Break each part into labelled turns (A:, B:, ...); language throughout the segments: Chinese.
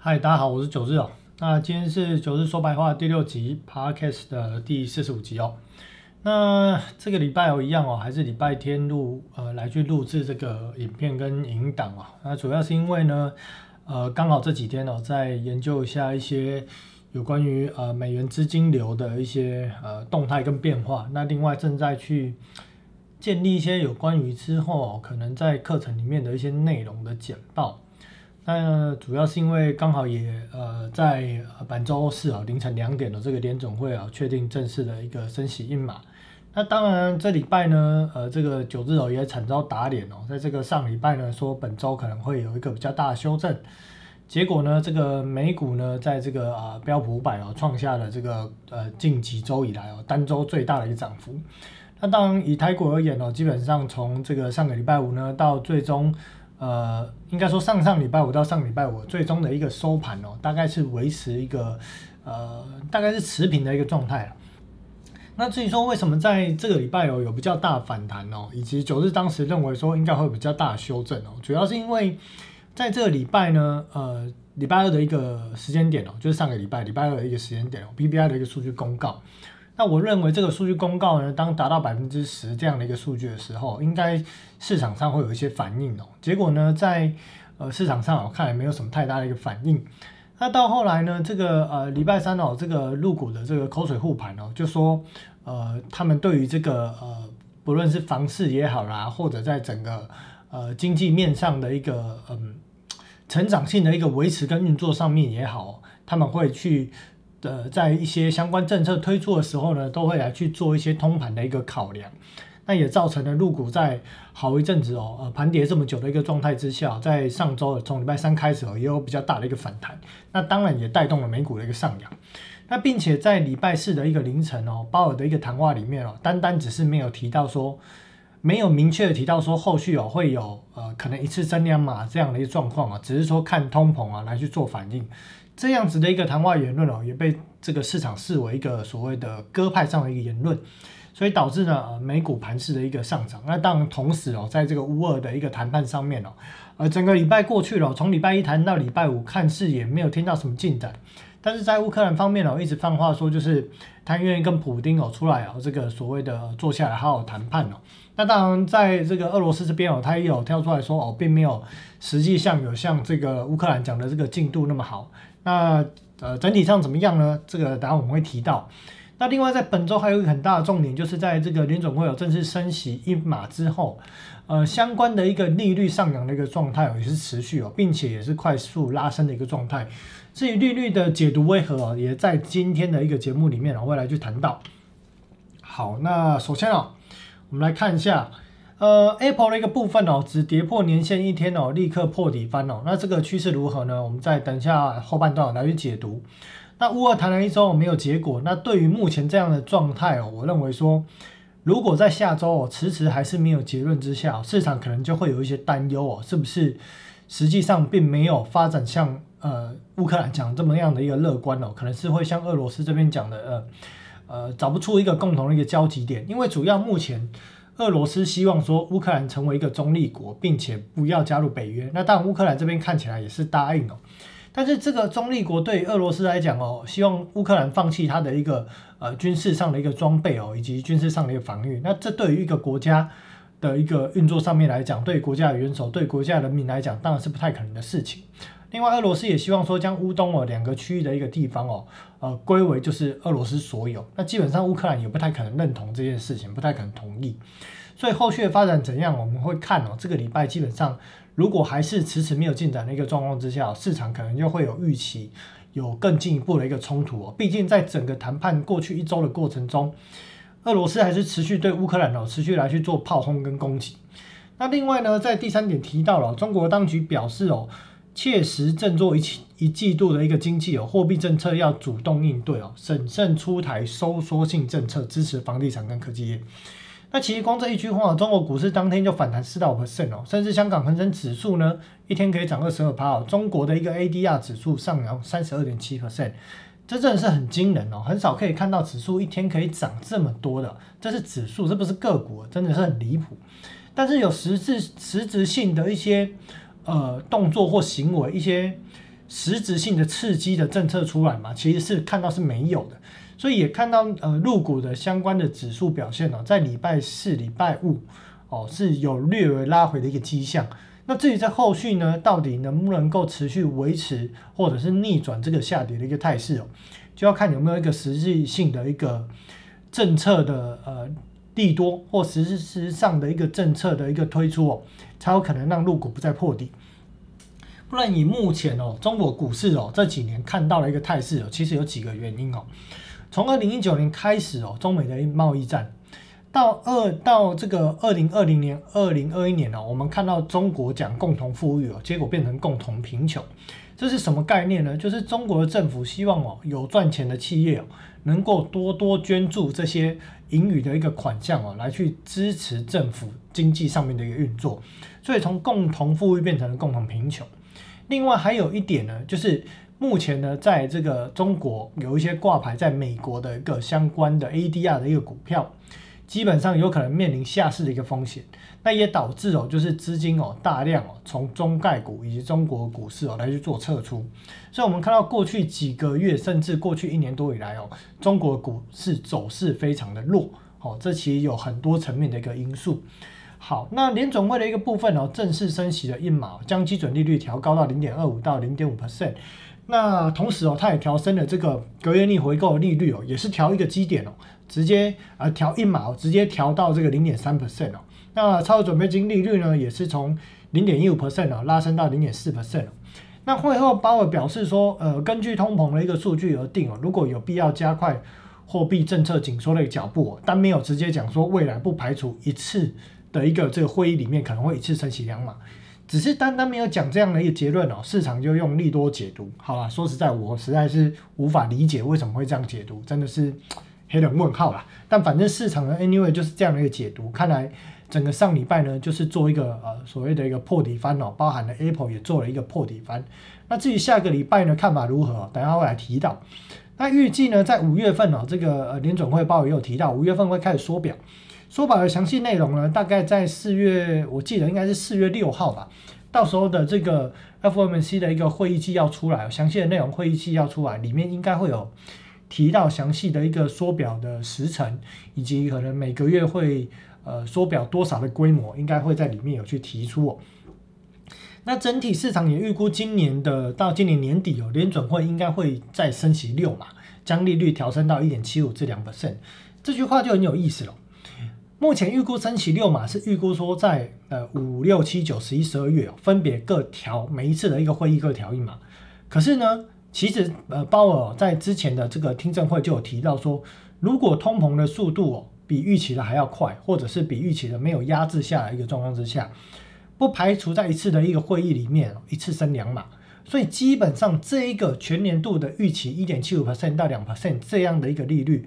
A: 嗨，大家好，我是九日哦。那今天是九日说白话第六集 Podcast 的第四十五集哦。那这个礼拜哦一样哦，还是礼拜天录呃来去录制这个影片跟影档啊。那主要是因为呢，呃刚好这几天哦在研究一下一些有关于呃美元资金流的一些呃动态跟变化。那另外正在去建立一些有关于之后可能在课程里面的一些内容的简报。那主要是因为刚好也呃在本周四啊凌晨两点的这个联总会啊确定正式的一个升息印码。那当然这礼拜呢呃这个九日哦也惨遭打脸哦，在这个上礼拜呢说本周可能会有一个比较大的修正，结果呢这个美股呢在这个啊标普五百哦创下了这个呃近几周以来哦单周最大的一个涨幅。那当然以台股而言哦，基本上从这个上个礼拜五呢到最终。呃，应该说上上礼拜五到上礼拜五最终的一个收盘哦，大概是维持一个呃，大概是持平的一个状态了。那至于说为什么在这个礼拜哦有比较大反弹哦，以及九日当时认为说应该会比较大修正哦，主要是因为在这个礼拜呢，呃，礼拜二的一个时间点哦，就是上个礼拜礼拜二的一个时间点哦，BBI 的一个数据公告。那我认为这个数据公告呢，当达到百分之十这样的一个数据的时候，应该市场上会有一些反应哦。结果呢，在呃市场上我看来没有什么太大的一个反应。那到后来呢，这个呃礼拜三哦，这个入股的这个口水护盘哦，就说呃他们对于这个呃不论是房市也好啦，或者在整个呃经济面上的一个嗯成长性的一个维持跟运作上面也好，他们会去。的在一些相关政策推出的时候呢，都会来去做一些通盘的一个考量，那也造成了入股在好一阵子哦，呃盘跌这么久的一个状态之下，在上周从礼拜三开始，也有比较大的一个反弹，那当然也带动了美股的一个上扬，那并且在礼拜四的一个凌晨哦，鲍尔的一个谈话里面哦，单单只是没有提到说，没有明确的提到说后续哦会有呃可能一次增量码这样的一个状况啊，只是说看通膨啊来去做反应。这样子的一个谈话言论哦，也被这个市场视为一个所谓的鸽派上的一个言论，所以导致呢美股盘势的一个上涨。那当然同时哦，在这个乌二的一个谈判上面哦，呃整个礼拜过去了，从礼拜一谈到礼拜五，看似也没有听到什么进展。但是在乌克兰方面哦，一直放话说就是他愿意跟普丁哦出来哦，这个所谓的坐下来好好谈判哦。那当然在这个俄罗斯这边哦，他也有跳出来说哦，并没有实际上有像这个乌克兰讲的这个进度那么好。那呃，整体上怎么样呢？这个等下我们会提到。那另外在本周还有一个很大的重点，就是在这个联总会有正式升息一码之后，呃，相关的一个利率上扬的一个状态也是持续哦，并且也是快速拉升的一个状态。至于利率的解读为何哦，也在今天的一个节目里面我会来去谈到。好，那首先哦，我们来看一下。呃，Apple 的一个部分哦，只跌破年线一天哦，立刻破底翻哦。那这个趋势如何呢？我们再等一下后半段来去解读。那乌二谈了一周没有结果，那对于目前这样的状态哦，我认为说，如果在下周哦迟迟还是没有结论之下，市场可能就会有一些担忧哦，是不是实际上并没有发展像呃乌克兰讲这么样的一个乐观哦，可能是会像俄罗斯这边讲的呃呃找不出一个共同的一个交集点，因为主要目前。俄罗斯希望说乌克兰成为一个中立国，并且不要加入北约。那当然，乌克兰这边看起来也是答应哦。但是这个中立国对俄罗斯来讲哦，希望乌克兰放弃它的一个呃军事上的一个装备哦，以及军事上的一个防御。那这对于一个国家的一个运作上面来讲，对国家元首、对国家人民来讲，当然是不太可能的事情。另外，俄罗斯也希望说将乌东哦两个区域的一个地方哦，呃归为就是俄罗斯所有。那基本上乌克兰也不太可能认同这件事情，不太可能同意。所以后续的发展怎样，我们会看哦。这个礼拜基本上，如果还是迟迟没有进展的一个状况之下，市场可能就会有预期，有更进一步的一个冲突哦。毕竟在整个谈判过去一周的过程中，俄罗斯还是持续对乌克兰哦持续来去做炮轰跟攻击。那另外呢，在第三点提到了中国当局表示哦。切实振作一一季度的一个经济哦，货币政策要主动应对哦，审慎出台收缩性政策，支持房地产跟科技业。那其实光这一句话，中国股市当天就反弹四到五 percent 哦，甚至香港恒生指数呢，一天可以涨二十二趴哦。中国的一个 ADR 指数上扬三十二点七 percent，这真的是很惊人哦，很少可以看到指数一天可以涨这么多的，这是指数，这不是个股，真的是很离谱。但是有实质实质性的一些。呃，动作或行为一些实质性的刺激的政策出来嘛，其实是看到是没有的，所以也看到呃入股的相关的指数表现哦，在礼拜四、礼拜五哦是有略微拉回的一个迹象。那至于在后续呢，到底能不能够持续维持或者是逆转这个下跌的一个态势哦，就要看有没有一个实际性的一个政策的呃利多或实质上的一个政策的一个推出哦，才有可能让入股不再破底。不然以目前哦中国股市哦这几年看到了一个态势哦，其实有几个原因哦。从二零一九年开始哦，中美的贸易战，到二到这个二零二零年、二零二一年哦，我们看到中国讲共同富裕哦，结果变成共同贫穷。这是什么概念呢？就是中国的政府希望哦有赚钱的企业哦，能够多多捐助这些盈余的一个款项哦，来去支持政府经济上面的一个运作。所以从共同富裕变成了共同贫穷。另外还有一点呢，就是目前呢，在这个中国有一些挂牌在美国的一个相关的 ADR 的一个股票，基本上有可能面临下市的一个风险。那也导致哦，就是资金哦大量哦从中概股以及中国股市哦来去做撤出。所以我们看到过去几个月，甚至过去一年多以来哦，中国股市走势非常的弱哦，这其实有很多层面的一个因素。好，那联总会的一个部分哦，正式升息的一码，将基准利率调高到零点二五到零点五 percent。那同时哦，它也调升了这个隔夜逆回购利率哦，也是调一个基点哦，直接呃调一码，直接调到这个零点三 percent 哦。那超额准备金利率呢，也是从零点一五 percent 哦，拉升到零点四 percent。那会后鲍尔表示说，呃，根据通膨的一个数据而定哦，如果有必要加快货币政策紧缩的脚步，但没有直接讲说未来不排除一次。的一个这个会议里面可能会一次升息两码，只是单单没有讲这样的一个结论哦，市场就用利多解读，好吧？说实在，我实在是无法理解为什么会这样解读，真的是 黑人问号啦。但反正市场的 anyway 就是这样的一个解读，看来整个上礼拜呢，就是做一个呃所谓的一个破底翻哦，包含了 Apple 也做了一个破底翻。那至于下个礼拜呢，看法如何？等下会来提到。那预计呢，在五月份哦，这个呃联总会报也有提到，五月份会开始缩表。说法的详细内容呢，大概在四月，我记得应该是四月六号吧。到时候的这个 FOMC 的一个会议纪要出来，详细的内容会议纪要出来，里面应该会有提到详细的一个缩表的时程，以及可能每个月会呃缩表多少的规模，应该会在里面有去提出哦。那整体市场也预估今年的到今年年底哦，联准会应该会再升息六嘛，将利率调升到一点七五至两 percent。这句话就很有意思了。目前预估升息六码是预估说在呃五六七九十一十二月分别各调每一次的一个会议各调一码，可是呢，其实呃鲍尔在之前的这个听证会就有提到说，如果通膨的速度比预期的还要快，或者是比预期的没有压制下来一个状况之下，不排除在一次的一个会议里面一次升两码，所以基本上这一个全年度的预期一点七五 percent 到两 percent 这样的一个利率。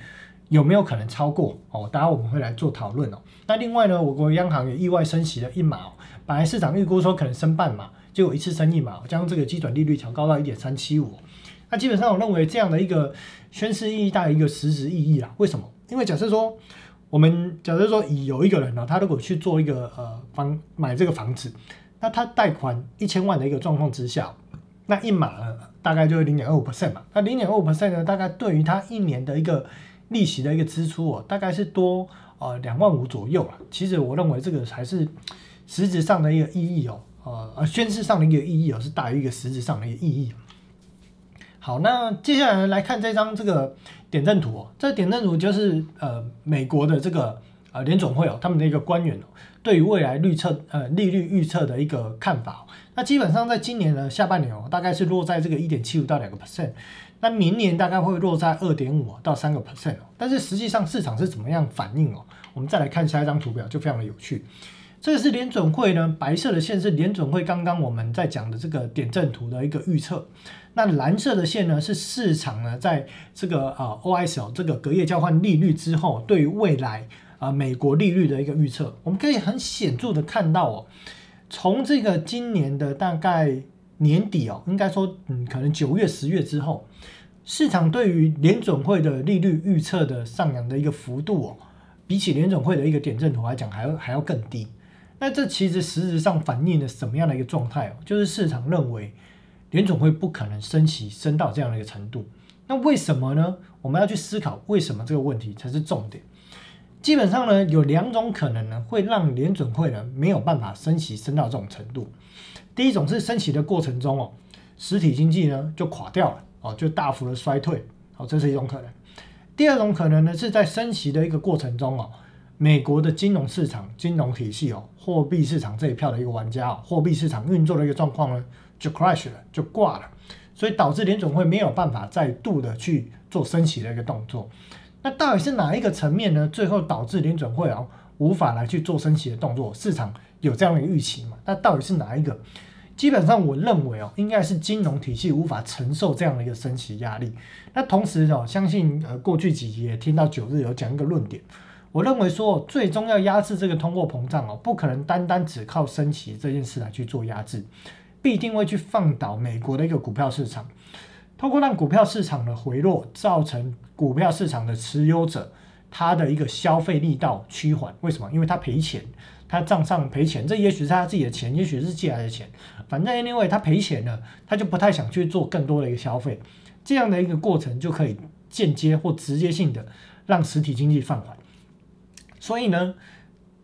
A: 有没有可能超过哦？当然我们会来做讨论哦。那另外呢，我国央行也意外升息了一码。本来市场预估说可能升半码，结果一次升一码，将这个基准利率调高到一点三七五。那基本上我认为这样的一个宣示意义大于一个实质意义啦。为什么？因为假设说我们假设说以有一个人呢，他如果去做一个呃房买这个房子，那他贷款一千万的一个状况之下，那一码大概就是零点二五 percent 嘛。那零点二五 percent 呢，大概对于他一年的一个利息的一个支出哦，大概是多呃两万五左右啊。其实我认为这个还是实质上的一个意义哦，呃呃宣誓上的一个意义哦，是大于一个实质上的一个意义。好，那接下来来看这张这个点阵图哦，这点阵图就是呃美国的这个呃联总会哦，他们的一个官员哦，对于未来预测呃利率预测的一个看法。那基本上在今年的下半年哦，大概是落在这个一点七五到两个 percent。那明年大概会落在二点五到三个 percent 哦，但是实际上市场是怎么样反应哦？我们再来看下一张图表，就非常的有趣。这个是联准会呢，白色的线是联准会刚刚我们在讲的这个点阵图的一个预测，那蓝色的线呢是市场呢在这个啊 OIS 这个隔夜交换利率之后，对于未来啊美国利率的一个预测，我们可以很显著的看到哦，从这个今年的大概。年底哦，应该说，嗯，可能九月、十月之后，市场对于联准会的利率预测的上扬的一个幅度哦，比起联准会的一个点阵图来讲，还要还要更低。那这其实实质上反映了什么样的一个状态哦？就是市场认为联总会不可能升息升到这样的一个程度。那为什么呢？我们要去思考为什么这个问题才是重点。基本上呢，有两种可能呢，会让联准会呢没有办法升息升到这种程度。第一种是升息的过程中哦，实体经济呢就垮掉了哦，就大幅的衰退，好，这是一种可能。第二种可能呢，是在升息的一个过程中哦，美国的金融市场、金融体系哦，货币市场这一票的一个玩家哦，货币市场运作的一个状况呢，就 crash 了，就挂了，所以导致联总会没有办法再度的去做升息的一个动作。那到底是哪一个层面呢？最后导致联准会啊无法来去做升息的动作？市场有这样的预期嘛？那到底是哪一个？基本上我认为哦，应该是金融体系无法承受这样的一个升息压力。那同时哦，相信呃过去几集也听到九日有讲一个论点，我认为说最终要压制这个通货膨胀哦，不可能单单只靠升息这件事来去做压制，必定会去放倒美国的一个股票市场，通过让股票市场的回落，造成股票市场的持有者他的一个消费力道趋缓。为什么？因为他赔钱。他账上赔钱，这也许是他自己的钱，也许是借来的钱，反正 anyway 他赔钱了，他就不太想去做更多的一个消费，这样的一个过程就可以间接或直接性的让实体经济放缓。所以呢，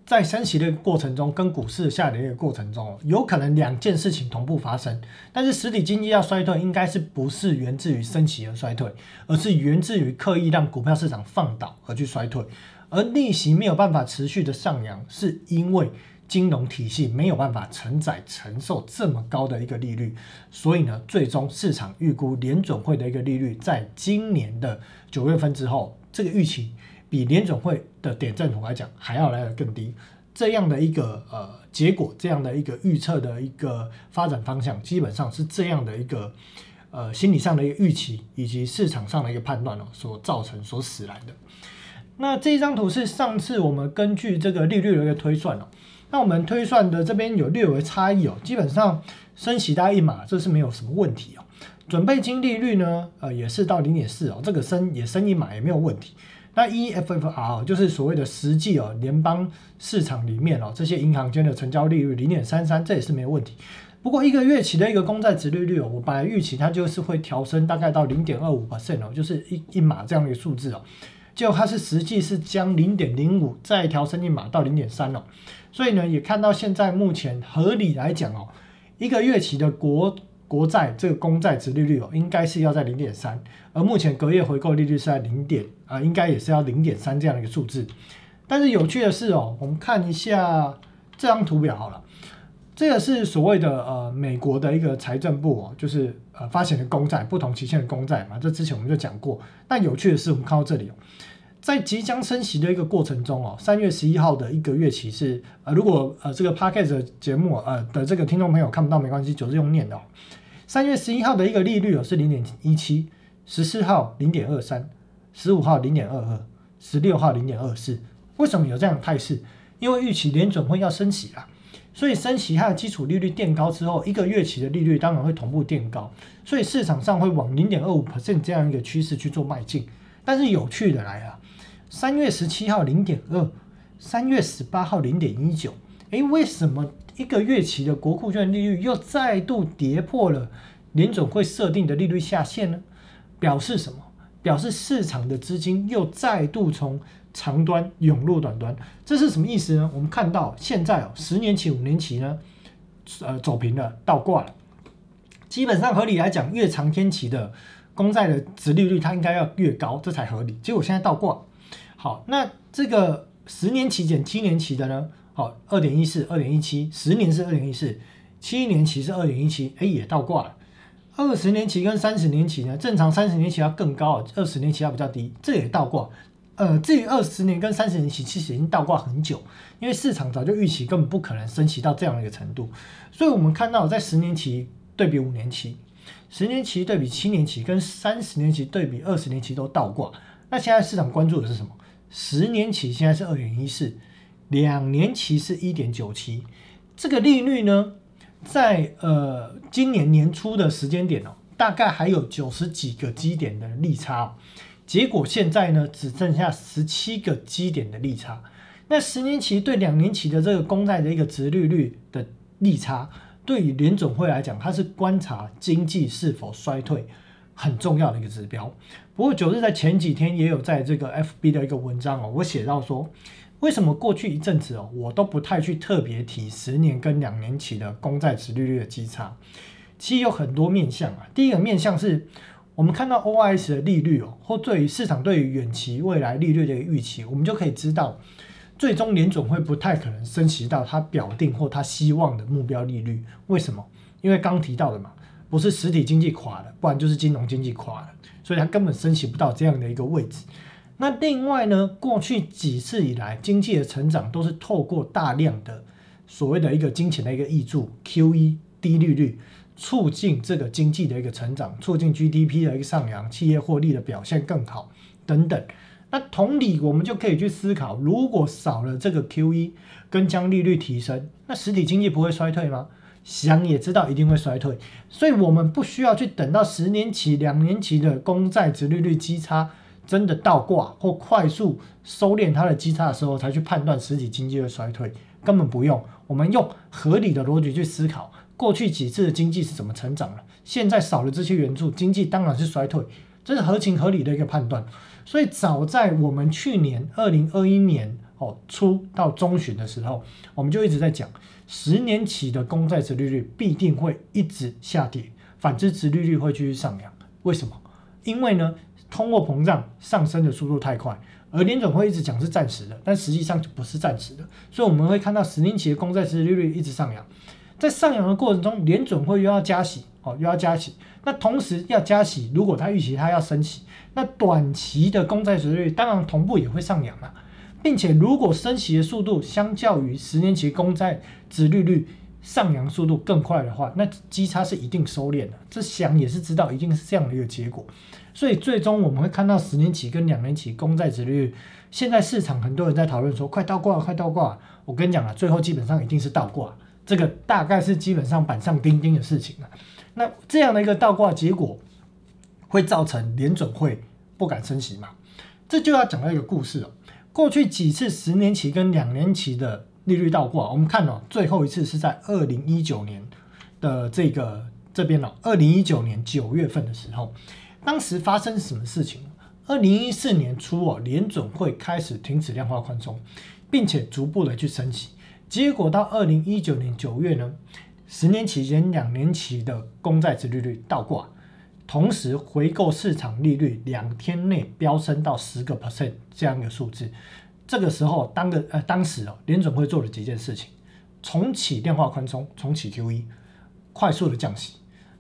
A: 在升息的过程中，跟股市下跌的过程中，有可能两件事情同步发生，但是实体经济要衰退，应该是不是源自于升息而衰退，而是源自于刻意让股票市场放倒而去衰退。而利息没有办法持续的上扬，是因为金融体系没有办法承载承受这么高的一个利率，所以呢，最终市场预估联准会的一个利率，在今年的九月份之后，这个预期比联总会的点阵图来讲还要来的更低。这样的一个呃结果，这样的一个预测的一个发展方向，基本上是这样的一个呃心理上的一个预期，以及市场上的一个判断哦，所造成所使然的。那这一张图是上次我们根据这个利率的一个推算哦，那我们推算的这边有略微差异哦，基本上升息大一码这是没有什么问题哦，准备金利率呢，呃也是到零点四哦，这个升也升一码也没有问题。那 EFFR 就是所谓的实际哦，联邦市场里面哦，这些银行间的成交利率零点三三，这也是没有问题。不过一个月期的一个公债值利率哦，我本来预期它就是会调升大概到零点二五 percent 哦，就是一一码这样的一个数字哦。就它是实际是将零点零五再调升一码到零点三哦，所以呢也看到现在目前合理来讲哦，一个月期的国国债这个公债值利率哦，应该是要在零点三，而目前隔夜回购利率是在零点啊，应该也是要零点三这样的一个数字。但是有趣的是哦，我们看一下这张图表好了，这个是所谓的呃美国的一个财政部哦，就是呃发行的公债，不同期限的公债嘛，这之前我们就讲过。但有趣的是，我们看到这里哦。在即将升息的一个过程中哦，三月十一号的一个月期是呃，如果呃这个 podcast 节目呃的这个听众朋友看不到没关系，就是用念的。三月十一号的一个利率哦是零点一七，十四号零点二三，十五号零点二二，十六号零点二四。为什么有这样的态势？因为预期联准会要升息啦，所以升息它的基础利率垫高之后，一个月期的利率当然会同步垫高，所以市场上会往零点二五 percent 这样一个趋势去做迈进。但是有趣的来了。三月十七号零点二，三月十八号零点一九，诶，为什么一个月期的国库券利率又再度跌破了联总会设定的利率下限呢？表示什么？表示市场的资金又再度从长端涌入短端，这是什么意思呢？我们看到现在哦，十年期、五年期呢，呃，走平了，倒挂了。基本上合理来讲，越长天期的公债的值利率它应该要越高，这才合理。结果现在倒挂。好，那这个十年期减七年期的呢？好，二点一四，二点一七，十年是二点一四，七年期是二点一七，哎，也倒挂了。二十年期跟三十年期呢？正常三十年期要更高，二十年期要比较低，这也倒挂。呃，至于二十年跟三十年期，其实已经倒挂很久，因为市场早就预期根本不可能升息到这样的一个程度。所以我们看到，在十年期对比五年期，十年期对比七年期，跟三十年期对比二十年期都倒挂。那现在市场关注的是什么？十年期现在是二点一四，两年期是一点九七，这个利率呢，在呃今年年初的时间点哦，大概还有九十几个基点的利差，结果现在呢只剩下十七个基点的利差。那十年期对两年期的这个公债的一个值利率的利差，对于联总会来讲，它是观察经济是否衰退。很重要的一个指标。不过九日在前几天也有在这个 FB 的一个文章哦，我写到说，为什么过去一阵子哦，我都不太去特别提十年跟两年期的公债值利率的基差。其实有很多面向啊，第一个面向是。我们看到 OIS 的利率哦，或对于市场对于远期未来利率的一个预期，我们就可以知道，最终联总会不太可能升息到他表定或他希望的目标利率。为什么？因为刚提到的嘛，不是实体经济垮了，不然就是金融经济垮了，所以它根本升息不到这样的一个位置。那另外呢，过去几次以来，经济的成长都是透过大量的所谓的一个金钱的一个挹注，QE 低利率。促进这个经济的一个成长，促进 GDP 的一个上扬，企业获利的表现更好等等。那同理，我们就可以去思考，如果少了这个 QE 跟将利率提升，那实体经济不会衰退吗？想也知道一定会衰退，所以我们不需要去等到十年期、两年期的公债值利率基差真的倒挂或快速收敛它的基差的时候，才去判断实体经济的衰退，根本不用。我们用合理的逻辑去思考。过去几次的经济是怎么成长的？现在少了这些援助，经济当然是衰退，这是合情合理的一个判断。所以早在我们去年二零二一年哦初到中旬的时候，我们就一直在讲，十年期的公债值利率必定会一直下跌，反之值利率会继续上扬。为什么？因为呢，通货膨胀上升的速度太快，而联总会一直讲是暂时的，但实际上就不是暂时的，所以我们会看到十年期的公债值利率一直上扬。在上扬的过程中，联准会又要加息，哦，又要加息。那同时要加息，如果他预期他要升息，那短期的公债值率当然同步也会上扬啊，并且如果升息的速度相较于十年期公债值利率上扬速度更快的话，那基差是一定收敛的。这想也是知道，一定是这样的一个结果。所以最终我们会看到十年期跟两年期公债值率，现在市场很多人在讨论说快倒挂，快倒挂。我跟你讲啊，最后基本上一定是倒挂。这个大概是基本上板上钉钉的事情了。那这样的一个倒挂结果，会造成联准会不敢升息嘛？这就要讲到一个故事哦。过去几次十年期跟两年期的利率倒挂，我们看哦，最后一次是在二零一九年的这个这边哦，二零一九年九月份的时候，当时发生什么事情？二零一四年初哦，联准会开始停止量化宽松，并且逐步的去升息。结果到二零一九年九月呢，十年期间两年期的公债殖利率倒挂，同时回购市场利率两天内飙升到十个 percent 这样一个数字。这个时候，当个呃当时哦，联准会做了几件事情：重启量化宽松，重启 QE，快速的降息，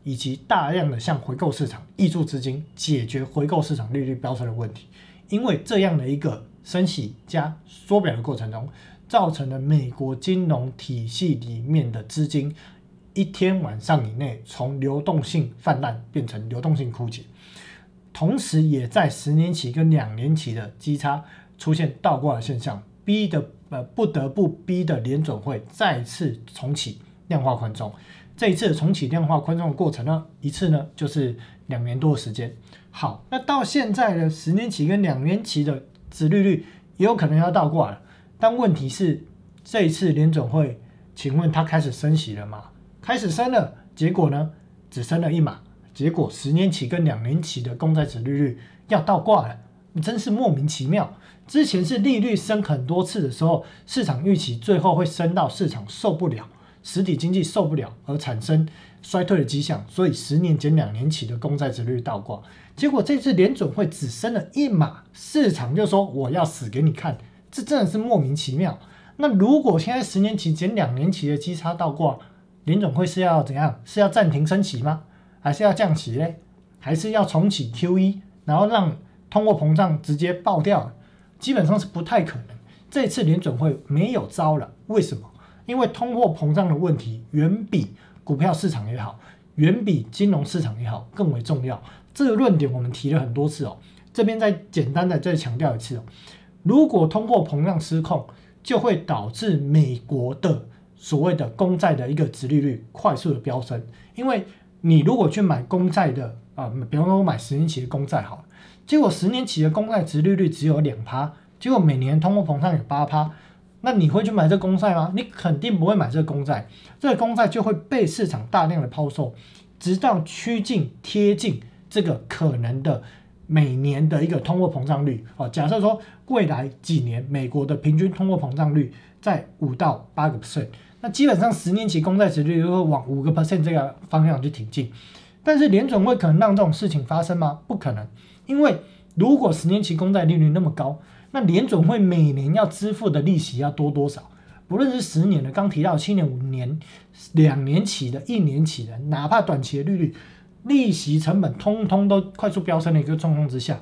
A: 以及大量的向回购市场挹注资金，解决回购市场利率飙升的问题。因为这样的一个升息加缩表的过程中。造成了美国金融体系里面的资金一天晚上以内从流动性泛滥变成流动性枯竭，同时也在十年期跟两年期的基差出现倒挂的现象，逼的呃不得不逼的联准会再次重启量化宽松。这一次重启量化宽松的过程呢，一次呢就是两年多的时间。好，那到现在呢，十年期跟两年期的殖利率也有可能要倒挂了。但问题是，这一次联总会，请问他开始升息了吗？开始升了，结果呢？只升了一码，结果十年期跟两年期的公债值利率要倒挂了，真是莫名其妙。之前是利率升很多次的时候，市场预期最后会升到市场受不了，实体经济受不了而产生衰退的迹象，所以十年减两年期的公债值率倒挂。结果这次联总会只升了一码，市场就说我要死给你看。这真的是莫名其妙。那如果现在十年期减两年期的基差倒挂，联总会是要怎样？是要暂停升息吗？还是要降息嘞？还是要重启 QE，然后让通货膨胀直接爆掉？基本上是不太可能。这次联总会没有招了，为什么？因为通货膨胀的问题远比股票市场也好，远比金融市场也好更为重要。这个论点我们提了很多次哦，这边再简单的再强调一次哦。如果通货膨胀失控，就会导致美国的所谓的公债的一个殖利率快速的飙升。因为你如果去买公债的啊，比方说我买十年期的公债好了，结果十年期的公债殖利率只有两趴，结果每年通货膨胀有八趴，那你会去买这公债吗？你肯定不会买这公债，这公债就会被市场大量的抛售，直到趋近贴近这个可能的每年的一个通货膨胀率哦。假设说未来几年美国的平均通货膨胀率在五到八个 percent，那基本上十年期公债殖率就会往五个 percent 这个方向去挺进。但是联总会可能让这种事情发生吗？不可能，因为如果十年期公债利率那么高。那联总会每年要支付的利息要多多少？不论是十年的，刚提到七年、五年、两年期的、一年期的，哪怕短期的利率，利息成本通通都快速飙升的一个状况之下，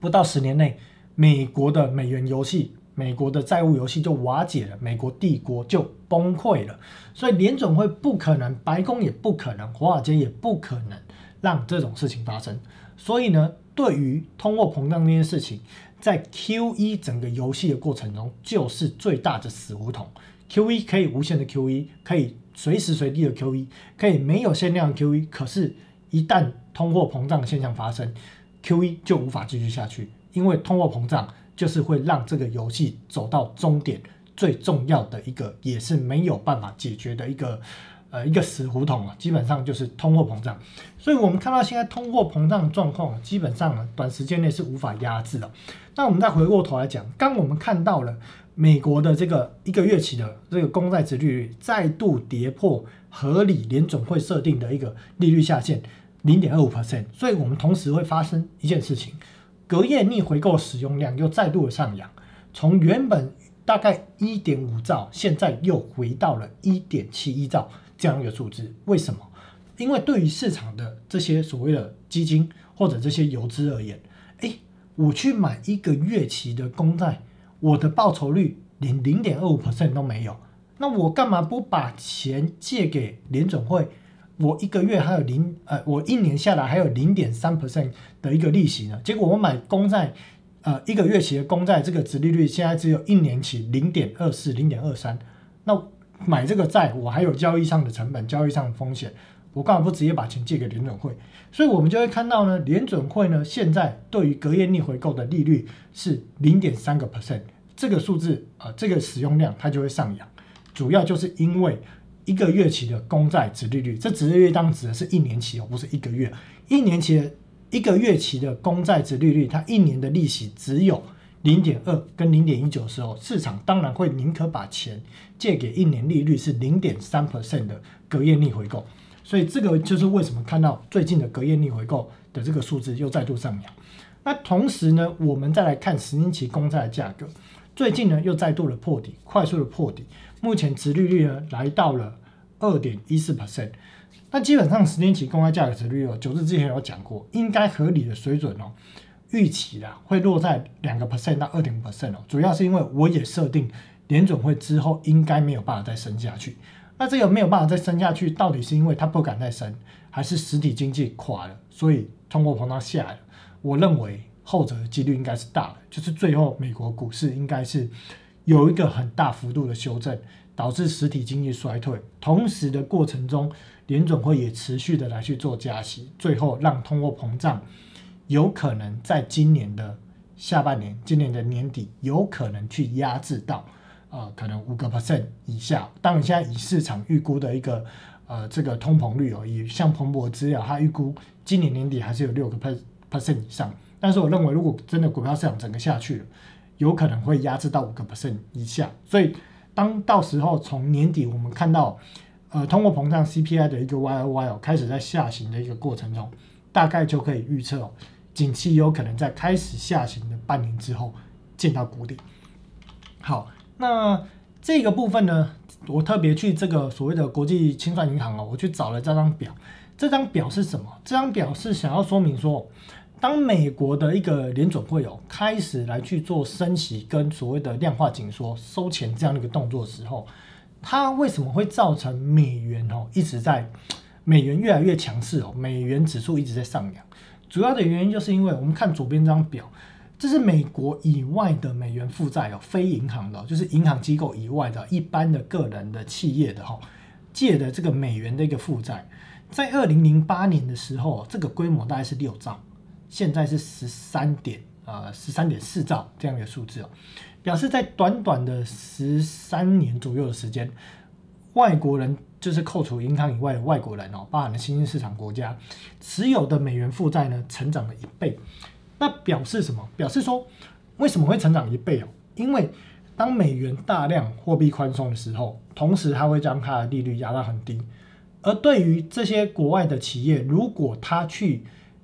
A: 不到十年内，美国的美元游戏、美国的债务游戏就瓦解了，美国帝国就崩溃了。所以联总会不可能，白宫也不可能，华尔街也不可能让这种事情发生。所以呢，对于通货膨胀这件事情，在 Q E 整个游戏的过程中，就是最大的死胡同。Q E 可以无限的 Q E，可以随时随地的 Q E，可以没有限量的 Q E。可是，一旦通货膨胀现象发生，Q E 就无法继续下去，因为通货膨胀就是会让这个游戏走到终点，最重要的一个也是没有办法解决的一个。呃，一个死胡同啊，基本上就是通货膨胀。所以，我们看到现在通货膨胀状况，基本上短时间内是无法压制的。那我们再回过头来讲，刚我们看到了美国的这个一个月期的这个公债殖利率再度跌破合理联总会设定的一个利率下限零点二五 percent，所以我们同时会发生一件事情，隔夜逆回购使用量又再度的上扬，从原本大概一点五兆，现在又回到了一点七一兆。这样一个数字，为什么？因为对于市场的这些所谓的基金或者这些游资而言，哎，我去买一个月期的公债，我的报酬率连零点二五 percent 都没有，那我干嘛不把钱借给联总会？我一个月还有零，呃，我一年下来还有零点三 percent 的一个利息呢？结果我买公债，呃，一个月期的公债，这个值利率现在只有一年期零点二四、零点二三，那。买这个债，我还有交易上的成本、交易上的风险，我干嘛不直接把钱借给联准会？所以我们就会看到呢，联准会呢现在对于隔夜逆回购的利率是零点三个 percent，这个数字啊，这个使用量它就会上扬，主要就是因为一个月期的公债值利率，这值利率当指的是一年期哦，不是一个月，一年期的一个月期的公债值利率，它一年的利息只有。零点二跟零点一九的时候，市场当然会宁可把钱借给一年利率是零点三 percent 的隔夜逆回购，所以这个就是为什么看到最近的隔夜逆回购的这个数字又再度上扬。那同时呢，我们再来看十年期公债的价格，最近呢又再度的破底，快速的破底，目前殖利率呢来到了二点一四 percent。那基本上十年期公开价格殖利率，九日之前有讲过，应该合理的水准哦。预期啦会落在两个 percent 到二点五 percent 哦，主要是因为我也设定联总会之后应该没有办法再升下去。那这个没有办法再升下去，到底是因为它不敢再升，还是实体经济垮了，所以通货膨胀下来了？我认为后者的几率应该是大的，就是最后美国股市应该是有一个很大幅度的修正，导致实体经济衰退，同时的过程中联总会也持续的来去做加息，最后让通货膨胀。有可能在今年的下半年，今年的年底，有可能去压制到，呃，可能五个 percent 以下。当然，现在以市场预估的一个，呃，这个通膨率哦，以像彭博资料，它预估今年年底还是有六个 percent 以上。但是，我认为如果真的股票市场整个下去了，有可能会压制到五个 percent 以下。所以，当到时候从年底我们看到，呃，通货膨胀 CPI 的一个 Y O Y 哦开始在下行的一个过程中，大概就可以预测。景气有可能在开始下行的半年之后见到谷底。好，那这个部分呢，我特别去这个所谓的国际清算银行哦，我去找了这张表。这张表是什么？这张表是想要说明说，当美国的一个联准会有开始来去做升息跟所谓的量化紧缩、收钱这样的一个动作的时候，它为什么会造成美元哦一直在 美元越来越强势哦，美元指数一直在上扬？主要的原因就是因为我们看左边这张表，这是美国以外的美元负债哦，非银行的，就是银行机构以外的一般的个人的企业的哈借的这个美元的一个负债，在二零零八年的时候，这个规模大概是六兆，现在是十三点啊十三点四兆这样一个数字哦，表示在短短的十三年左右的时间，外国人就是扣除银行以外的外国人哦，包含了新兴市场国家持有的美元负债呢，成长了一倍。那表示什么？表示说为什么会成长一倍哦？因为当美元大量货币宽松的时候，同时它会将它的利率压到很低。而对于这些国外的企业，如果它去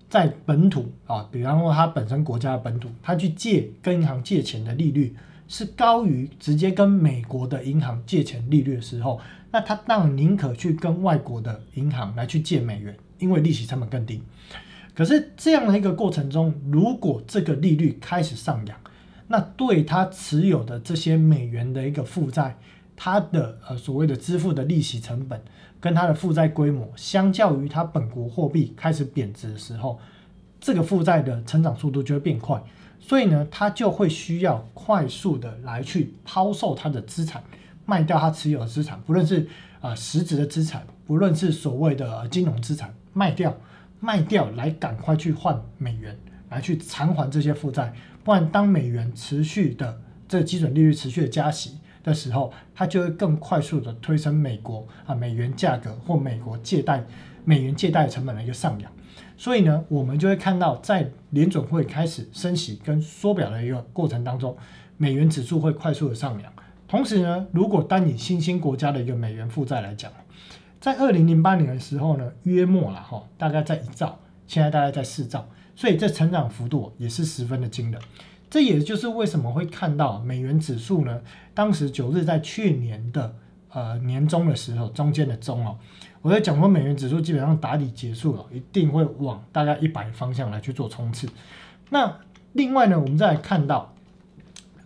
A: 在本土啊，比方说他本身国家的本土，他去借跟银行借钱的利率是高于直接跟美国的银行借钱利率的时候，那他当然宁可去跟外国的银行来去借美元，因为利息成本更低。可是这样的一个过程中，如果这个利率开始上扬，那对他持有的这些美元的一个负债，它的呃所谓的支付的利息成本。跟它的负债规模相较于它本国货币开始贬值的时候，这个负债的成长速度就会变快，所以呢，它就会需要快速的来去抛售它的资产，卖掉它持有的资产，不论是啊实质的资产，不论是所谓的金融资产，卖掉卖掉来赶快去换美元，来去偿还这些负债，不然当美元持续的这基准利率持续的加息。的时候，它就会更快速的推升美国啊美元价格或美国借贷美元借贷成本的一个上扬，所以呢，我们就会看到在联准会开始升息跟缩表的一个过程当中，美元指数会快速的上扬。同时呢，如果单以新兴国家的一个美元负债来讲，在二零零八年的时候呢，约莫了哈，大概在一兆，现在大概在四兆，所以这成长幅度也是十分的惊人。这也就是为什么会看到美元指数呢？当时九日在去年的呃年中的时候，中间的中哦，我在讲说美元指数基本上打底结束了，一定会往大概一百方向来去做冲刺。那另外呢，我们再来看到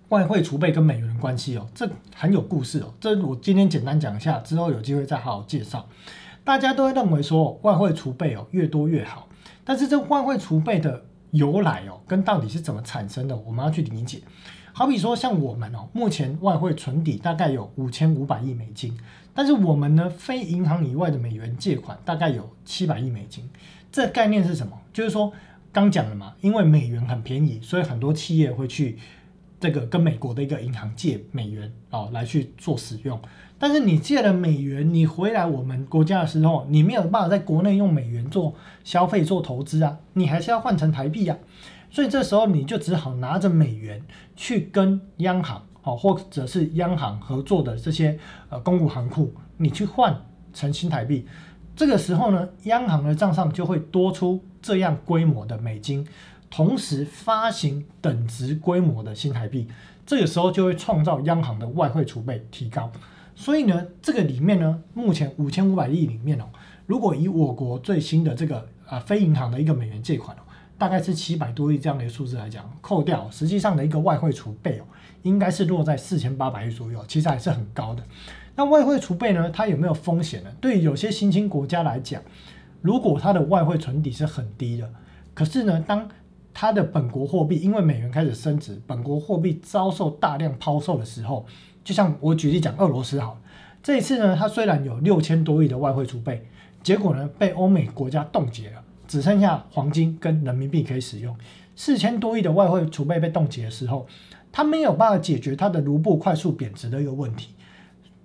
A: 外汇储备跟美元的关系哦，这很有故事哦。这我今天简单讲一下，之后有机会再好好介绍。大家都会认为说外汇储备哦越多越好，但是这外汇储备的。由来哦，跟到底是怎么产生的，我们要去理解。好比说，像我们哦，目前外汇存底大概有五千五百亿美金，但是我们呢，非银行以外的美元借款大概有七百亿美金。这概念是什么？就是说，刚讲了嘛，因为美元很便宜，所以很多企业会去这个跟美国的一个银行借美元哦，来去做使用。但是你借了美元，你回来我们国家的时候，你没有办法在国内用美元做消费、做投资啊，你还是要换成台币啊。所以这时候你就只好拿着美元去跟央行哦，或者是央行合作的这些呃公股行库，你去换成新台币。这个时候呢，央行的账上就会多出这样规模的美金，同时发行等值规模的新台币。这个时候就会创造央行的外汇储备提高。所以呢，这个里面呢，目前五千五百亿里面哦，如果以我国最新的这个啊非银行的一个美元借款哦，大概是七百多亿这样的一个数字来讲，扣掉实际上的一个外汇储备哦，应该是落在四千八百亿左右，其实还是很高的。那外汇储备呢，它有没有风险呢？对有些新兴国家来讲，如果它的外汇存底是很低的，可是呢，当它的本国货币因为美元开始升值，本国货币遭受大量抛售的时候。就像我举例讲，俄罗斯好，这一次呢，它虽然有六千多亿的外汇储备，结果呢被欧美国家冻结了，只剩下黄金跟人民币可以使用。四千多亿的外汇储备被冻结的时候，它没有办法解决它的卢布快速贬值的一个问题。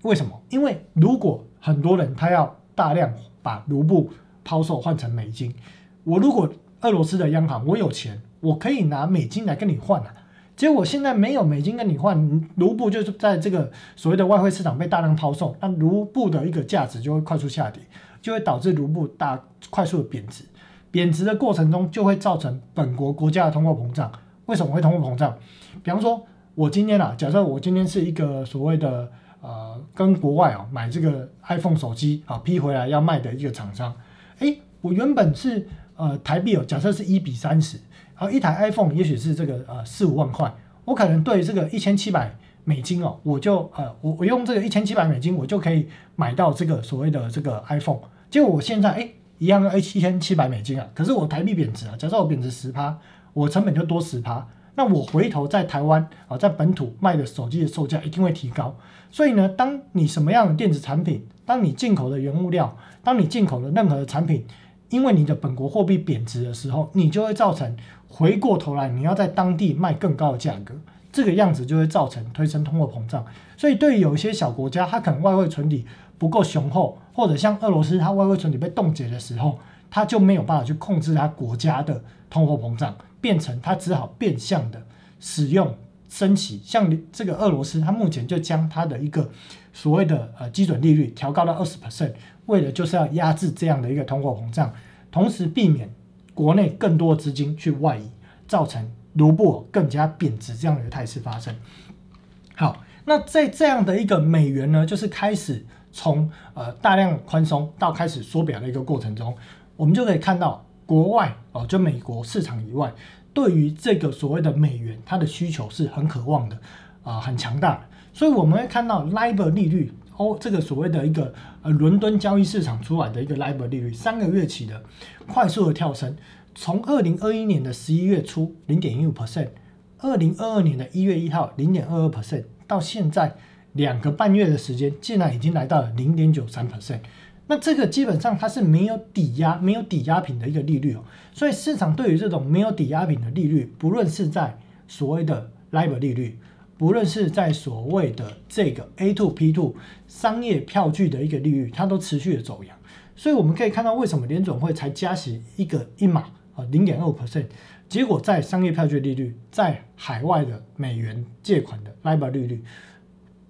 A: 为什么？因为如果很多人他要大量把卢布抛售换成美金，我如果俄罗斯的央行我有钱，我可以拿美金来跟你换啊。结果现在没有美金跟你换，卢布就是在这个所谓的外汇市场被大量抛售，那卢布的一个价值就会快速下跌，就会导致卢布大快速的贬值。贬值的过程中就会造成本国国家的通货膨胀。为什么会通货膨胀？比方说，我今天啊，假设我今天是一个所谓的呃跟国外啊买这个 iPhone 手机啊批回来要卖的一个厂商，诶，我原本是呃台币哦，假设是一比三十。好，一台 iPhone 也许是这个呃四五万块，我可能对这个一千七百美金哦，我就呃我我用这个一千七百美金，我就可以买到这个所谓的这个 iPhone。结果我现在哎一样要一千七百美金啊，可是我台币贬值啊，假设我贬值十趴，我成本就多十趴，那我回头在台湾啊在本土卖的手机的售价一定会提高。所以呢，当你什么样的电子产品，当你进口的原物料，当你进口的任何的产品。因为你的本国货币贬值的时候，你就会造成回过头来你要在当地卖更高的价格，这个样子就会造成推升通货膨胀。所以对于有一些小国家，它可能外汇存底不够雄厚，或者像俄罗斯，它外汇存底被冻结的时候，它就没有办法去控制它国家的通货膨胀，变成它只好变相的使用升息。像这个俄罗斯，它目前就将它的一个所谓的呃基准利率调高到二十 percent。为了就是要压制这样的一个通货膨胀，同时避免国内更多资金去外移，造成卢布更加贬值这样的一个态势发生。好，那在这样的一个美元呢，就是开始从呃大量宽松到开始缩表的一个过程中，我们就可以看到国外哦，就美国市场以外，对于这个所谓的美元，它的需求是很渴望的啊，很强大。所以我们会看到 LIBOR 利率。哦，这个所谓的一个呃伦敦交易市场出来的一个 LIBOR 利率，三个月起的快速的跳升，从二零二一年的十一月初零点一五 percent，二零二二年的一月一号零点二二 percent，到现在两个半月的时间，竟然已经来到了零点九三 percent。那这个基本上它是没有抵押、没有抵押品的一个利率哦，所以市场对于这种没有抵押品的利率，不论是在所谓的 LIBOR 利率。不论是在所谓的这个 A to P to 商业票据的一个利率，它都持续的走阳，所以我们可以看到为什么联总会才加息一个一码啊零点二 percent，结果在商业票据利率，在海外的美元借款的 LIBOR 利率，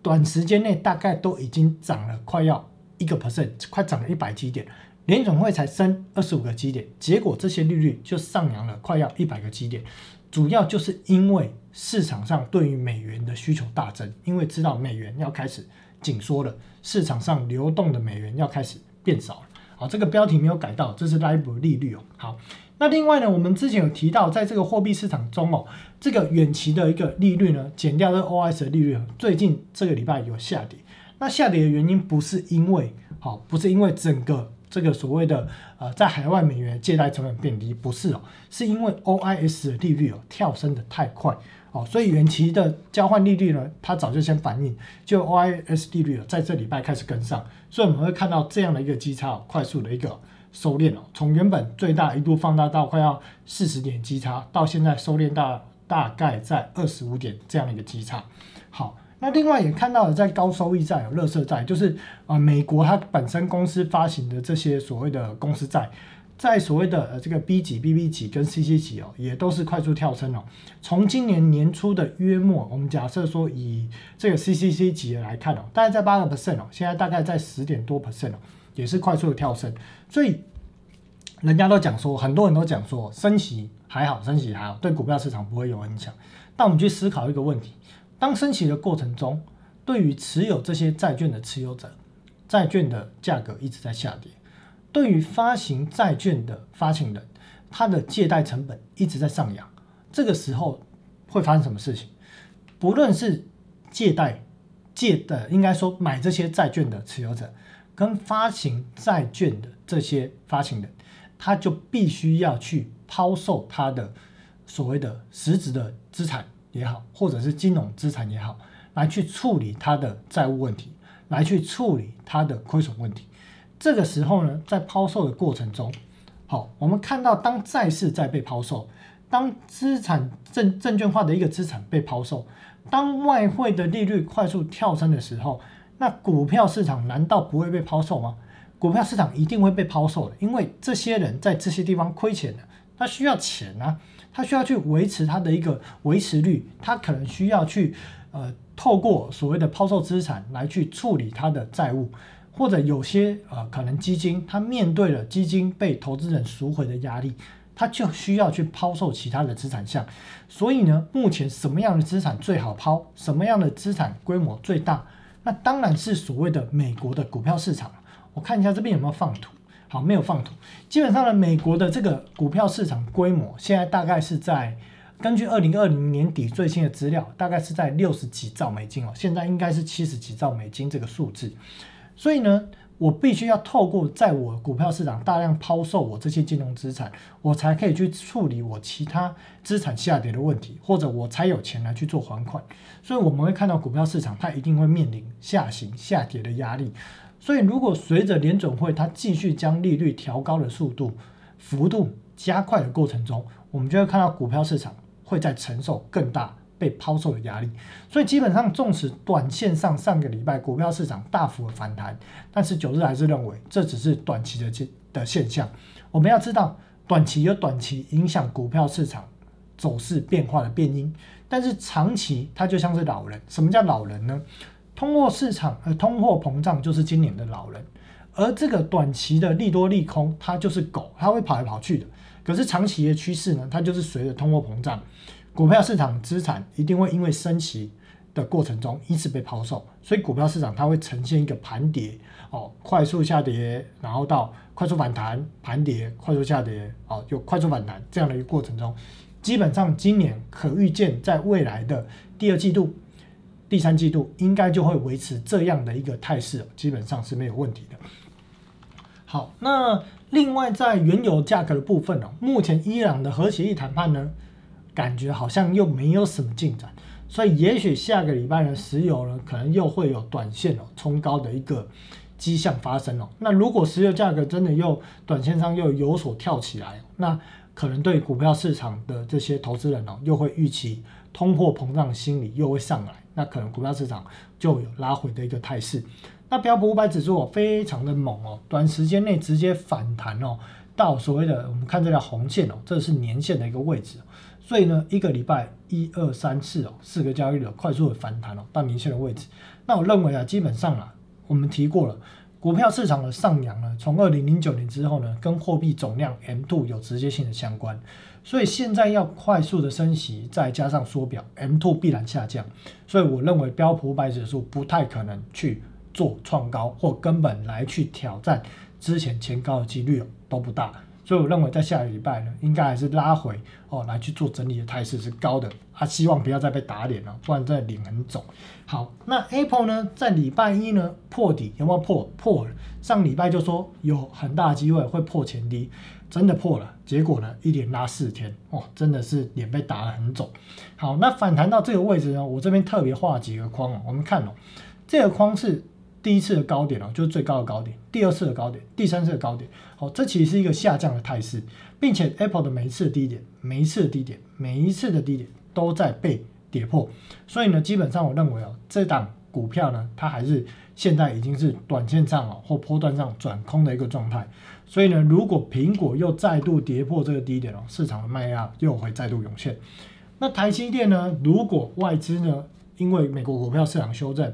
A: 短时间内大概都已经涨了快要一个 percent，快涨了一百基点，联总会才升二十五个基点，结果这些利率就上扬了快要一百个基点。主要就是因为市场上对于美元的需求大增，因为知道美元要开始紧缩了，市场上流动的美元要开始变少了。好，这个标题没有改到，这是 LIBOR 利率哦。好，那另外呢，我们之前有提到，在这个货币市场中哦，这个远期的一个利率呢，减掉这 OIS 的利率，最近这个礼拜有下跌。那下跌的原因不是因为好，不是因为整个。这个所谓的呃，在海外美元借贷成本变低，不是哦，是因为 OIS 的利率哦跳升的太快哦，所以远期的交换利率呢，它早就先反应，就 OIS 利率哦在这礼拜开始跟上，所以我们会看到这样的一个基差哦快速的一个收敛哦，从原本最大一度放大到快要四十点基差，到现在收敛到大概在二十五点这样一个基差，好。那另外也看到了，在高收益债有乐色债，就是啊，美国它本身公司发行的这些所谓的公司债，在所谓的呃这个 B 级、BB 级跟 CC 级哦，也都是快速跳升哦。从今年年初的约末，我们假设说以这个 CCC 级来看哦，大概在八个 percent 哦，现在大概在十点多 percent 哦，也是快速的跳升。所以人家都讲说，很多人都讲说，升息还好，升息还好，对股票市场不会有影响。但我们去思考一个问题。当升息的过程中，对于持有这些债券的持有者，债券的价格一直在下跌；对于发行债券的发行人，他的借贷成本一直在上扬。这个时候会发生什么事情？不论是借贷借的，应该说买这些债券的持有者，跟发行债券的这些发行人，他就必须要去抛售他的所谓的实质的资产。也好，或者是金融资产也好，来去处理它的债务问题，来去处理它的亏损问题。这个时候呢，在抛售的过程中，好，我们看到当债市在被抛售，当资产证证券化的一个资产被抛售，当外汇的利率快速跳升的时候，那股票市场难道不会被抛售吗？股票市场一定会被抛售的，因为这些人在这些地方亏钱了，他需要钱啊。他需要去维持他的一个维持率，他可能需要去呃透过所谓的抛售资产来去处理他的债务，或者有些呃可能基金，它面对了基金被投资人赎回的压力，它就需要去抛售其他的资产项。所以呢，目前什么样的资产最好抛，什么样的资产规模最大？那当然是所谓的美国的股票市场。我看一下这边有没有放图。好，没有放图。基本上呢，美国的这个股票市场规模现在大概是在根据二零二零年底最新的资料，大概是在六十几兆美金哦。现在应该是七十几兆美金这个数字。所以呢，我必须要透过在我股票市场大量抛售我这些金融资产，我才可以去处理我其他资产下跌的问题，或者我才有钱来去做还款。所以我们会看到股票市场它一定会面临下行下跌的压力。所以如果随着联准会它继续将利率调高的速度幅度加快的过程中，我们就会看到股票市场会在承受更大被抛售的压力。所以基本上，纵使短线上上个礼拜股票市场大幅的反弹，但是九日还是认为这只是短期的现的现象。我们要知道，短期有短期影响股票市场走势变化的变因，但是长期它就像是老人。什么叫老人呢？通货市场呃，通货膨胀就是今年的老人，而这个短期的利多利空，它就是狗，它会跑来跑去的。可是长期的趋势呢，它就是随着通货膨胀，股票市场资产一定会因为升息的过程中一直被抛售，所以股票市场它会呈现一个盘跌哦，快速下跌，然后到快速反弹，盘跌，快速下跌，哦，就快速反弹这样的一个过程中，基本上今年可预见，在未来的第二季度。第三季度应该就会维持这样的一个态势，基本上是没有问题的。好，那另外在原油价格的部分哦，目前伊朗的核协议谈判呢，感觉好像又没有什么进展，所以也许下个礼拜呢，石油呢可能又会有短线哦冲高的一个迹象发生哦。那如果石油价格真的又短线上又有所跳起来，那可能对股票市场的这些投资人哦，又会预期通货膨胀心理又会上来。那可能股票市场就有拉回的一个态势。那标普五百指数非常的猛哦，短时间内直接反弹哦，到所谓的我们看这条红线哦，这是年线的一个位置。所以呢，一个礼拜一二三四哦，四个交易日快速的反弹哦，到年线的位置。那我认为啊，基本上啊，我们提过了，股票市场的上扬呢，从二零零九年之后呢，跟货币总量 M two 有直接性的相关。所以现在要快速的升息，再加上缩表，M two 必然下降。所以我认为标普五百指数不太可能去做创高，或根本来去挑战之前前高的几率都不大。所以我认为在下个礼拜呢，应该还是拉回哦，来去做整理的态势是高的。他希望不要再被打脸了，不然这脸很肿。好，那 Apple 呢，在礼拜一呢破底有没有破？破了。上礼拜就说有很大机会会破前低。真的破了，结果呢，一连拉四天，哦，真的是脸被打得很肿。好，那反弹到这个位置呢，我这边特别画几个框哦，我们看哦，这个框是第一次的高点哦，就是最高的高点，第二次的高点，第三次的高点。好，这其实是一个下降的态势，并且 Apple 的每一次低点，每一次的低点，每一次的低点都在被跌破，所以呢，基本上我认为哦，这档股票呢，它还是现在已经是短线上哦或波段上转空的一个状态。所以呢，如果苹果又再度跌破这个低点哦，市场的卖压又会再度涌现。那台积电呢？如果外资呢，因为美国股票市场修正，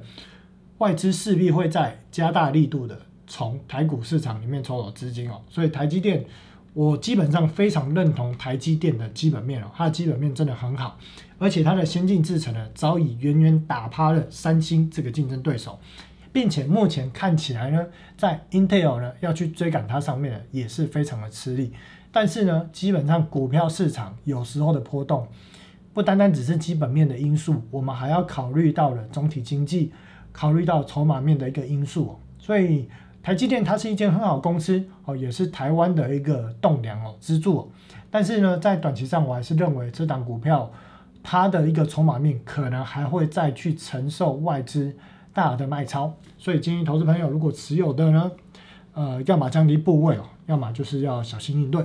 A: 外资势必会在加大力度的从台股市场里面抽走资金哦。所以台积电，我基本上非常认同台积电的基本面哦，它的基本面真的很好，而且它的先进制程呢，早已远远打趴了三星这个竞争对手。并且目前看起来呢，在 Intel 呢要去追赶它上面呢，也是非常的吃力。但是呢，基本上股票市场有时候的波动，不单单只是基本面的因素，我们还要考虑到了总体经济，考虑到筹码面的一个因素。所以台积电它是一间很好公司哦，也是台湾的一个栋梁哦支柱。但是呢，在短期上，我还是认为这档股票它的一个筹码面可能还会再去承受外资。大额的卖超，所以建议投资朋友如果持有的呢，呃，要么降低部位哦，要么就是要小心应对。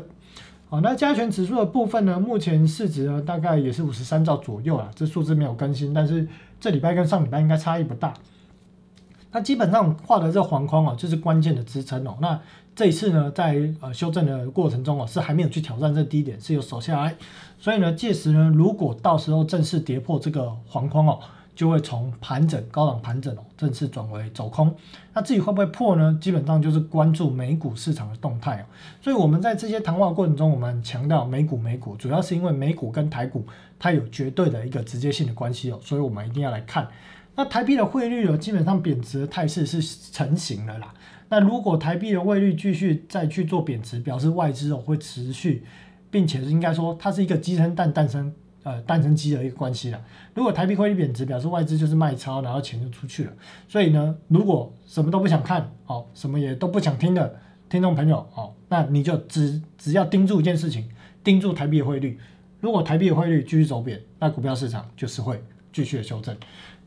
A: 好，那加权指数的部分呢，目前市值呢大概也是五十三兆左右啊，这数字没有更新，但是这礼拜跟上礼拜应该差异不大。那基本上画的这黄框哦，就是关键的支撑哦。那这一次呢，在呃修正的过程中哦，是还没有去挑战这低点，是有守下来。所以呢，届时呢，如果到时候正式跌破这个黄框哦。就会从盘整高档盘整哦，正式转为走空。那至于会不会破呢？基本上就是关注美股市场的动态哦。所以我们在这些谈话过程中，我们强调美股美股，主要是因为美股跟台股它有绝对的一个直接性的关系哦，所以我们一定要来看。那台币的汇率哦，基本上贬值的态势是成型了啦。那如果台币的汇率继续再去做贬值，表示外资哦会持续，并且是应该说它是一个鸡生蛋蛋生。呃，蛋生鸡的一个关系了。如果台币汇率贬值，表示外资就是卖超，然后钱就出去了。所以呢，如果什么都不想看，哦，什么也都不想听的听众朋友，哦，那你就只只要盯住一件事情，盯住台币的汇率。如果台币的汇率继续走贬，那股票市场就是会继续的修正。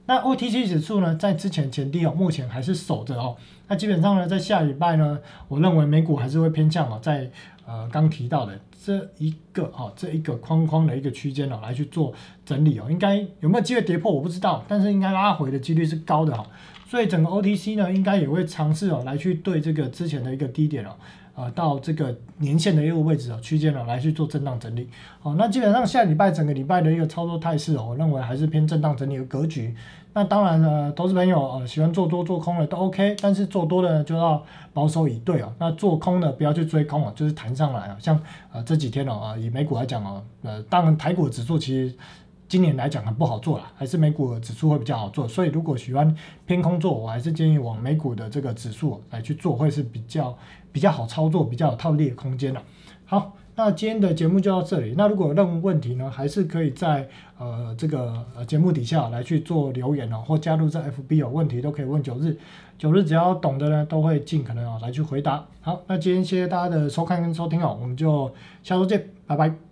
A: 那 OTC 指数呢，在之前前低哦，目前还是守着哦。那基本上呢，在下礼拜呢，我认为美股还是会偏向哦，在呃刚提到的这一个哦这一个框框的一个区间哦来去做整理哦，应该有没有机会跌破我不知道，但是应该拉回的几率是高的哈。所以整个 OTC 呢，应该也会尝试哦来去对这个之前的一个低点哦。啊，到这个年线的一个位置啊，区间哦，来去做震荡整理。好，那基本上下礼拜整个礼拜的一个操作态势哦，我认为还是偏震荡整理的格局。那当然呢，投资朋友呃喜欢做多做空的都 OK，但是做多的就要保守以对哦。那做空的不要去追空哦，就是弹上来啊。像呃这几天哦啊，以美股来讲哦，呃当然台股指数其实。今年来讲很不好做了，还是美股指数会比较好做，所以如果喜欢偏空做，我还是建议往美股的这个指数来去做，会是比较比较好操作，比较有套利的空间的。好，那今天的节目就到这里。那如果有任何问题呢，还是可以在呃这个节目底下来去做留言哦，或加入这 FB 有问题都可以问九日，九日只要懂的呢都会尽可能哦来去回答。好，那今天谢谢大家的收看跟收听哦，我们就下周见，拜拜。